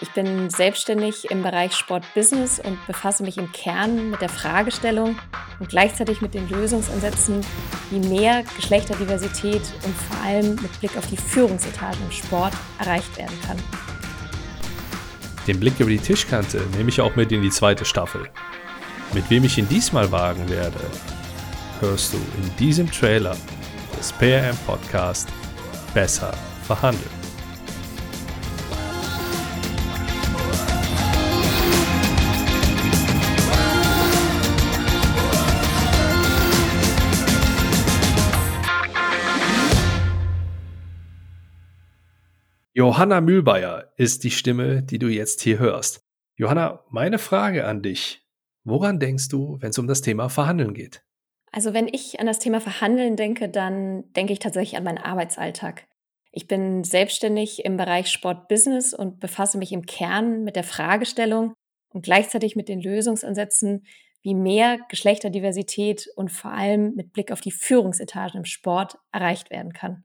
Ich bin selbstständig im Bereich Sport-Business und befasse mich im Kern mit der Fragestellung und gleichzeitig mit den Lösungsansätzen, wie mehr Geschlechterdiversität und vor allem mit Blick auf die Führungsetage im Sport erreicht werden kann. Den Blick über die Tischkante nehme ich auch mit in die zweite Staffel. Mit wem ich ihn diesmal wagen werde, hörst du in diesem Trailer des PRM Podcast Besser verhandeln. Johanna Mühlbayer ist die Stimme, die du jetzt hier hörst. Johanna, meine Frage an dich. Woran denkst du, wenn es um das Thema Verhandeln geht? Also wenn ich an das Thema Verhandeln denke, dann denke ich tatsächlich an meinen Arbeitsalltag. Ich bin selbstständig im Bereich Sport-Business und befasse mich im Kern mit der Fragestellung und gleichzeitig mit den Lösungsansätzen, wie mehr Geschlechterdiversität und vor allem mit Blick auf die Führungsetagen im Sport erreicht werden kann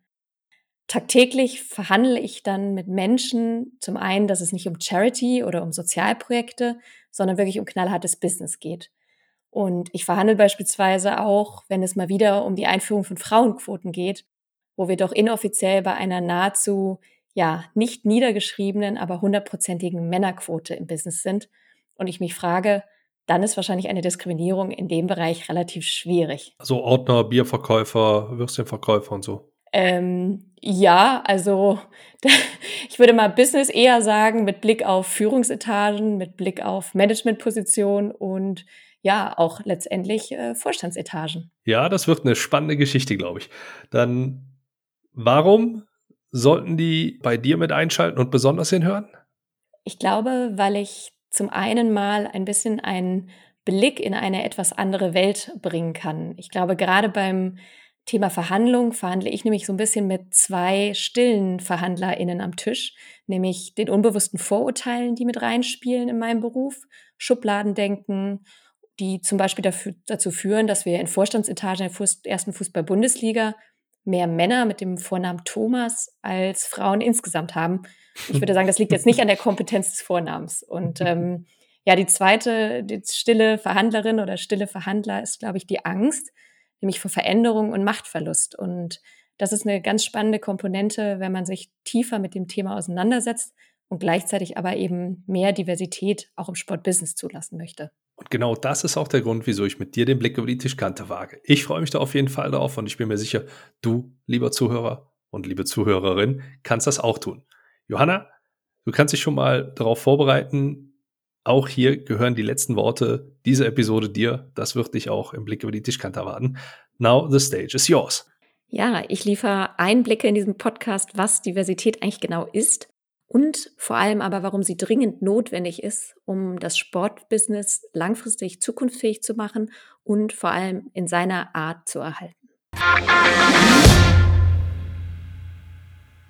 tagtäglich verhandle ich dann mit Menschen zum einen, dass es nicht um Charity oder um Sozialprojekte, sondern wirklich um knallhartes Business geht. Und ich verhandle beispielsweise auch, wenn es mal wieder um die Einführung von Frauenquoten geht, wo wir doch inoffiziell bei einer nahezu, ja, nicht niedergeschriebenen, aber hundertprozentigen Männerquote im Business sind. Und ich mich frage, dann ist wahrscheinlich eine Diskriminierung in dem Bereich relativ schwierig. Also Ordner, Bierverkäufer, Würstchenverkäufer und so. Ähm, ja, also ich würde mal Business eher sagen mit Blick auf Führungsetagen, mit Blick auf Managementpositionen und ja, auch letztendlich äh, Vorstandsetagen. Ja, das wird eine spannende Geschichte, glaube ich. Dann, warum sollten die bei dir mit einschalten und besonders hinhören? Ich glaube, weil ich zum einen mal ein bisschen einen Blick in eine etwas andere Welt bringen kann. Ich glaube, gerade beim Thema Verhandlung verhandle ich nämlich so ein bisschen mit zwei stillen VerhandlerInnen am Tisch, nämlich den unbewussten Vorurteilen, die mit reinspielen in meinem Beruf, Schubladendenken, die zum Beispiel dafür, dazu führen, dass wir in Vorstandsetagen der ersten Fußball-Bundesliga mehr Männer mit dem Vornamen Thomas als Frauen insgesamt haben. Ich würde sagen, das liegt jetzt nicht an der Kompetenz des Vornamens. Und ähm, ja, die zweite, die stille Verhandlerin oder stille Verhandler ist, glaube ich, die Angst, nämlich vor Veränderung und Machtverlust. Und das ist eine ganz spannende Komponente, wenn man sich tiefer mit dem Thema auseinandersetzt und gleichzeitig aber eben mehr Diversität auch im Sportbusiness zulassen möchte. Und genau das ist auch der Grund, wieso ich mit dir den Blick über die Tischkante wage. Ich freue mich da auf jeden Fall drauf und ich bin mir sicher, du, lieber Zuhörer und liebe Zuhörerin, kannst das auch tun. Johanna, du kannst dich schon mal darauf vorbereiten, auch hier gehören die letzten Worte dieser Episode dir. Das wird dich auch im Blick über die Tischkante erwarten. Now the stage is yours. Ja, ich liefere Einblicke in diesem Podcast, was Diversität eigentlich genau ist und vor allem aber, warum sie dringend notwendig ist, um das Sportbusiness langfristig zukunftsfähig zu machen und vor allem in seiner Art zu erhalten.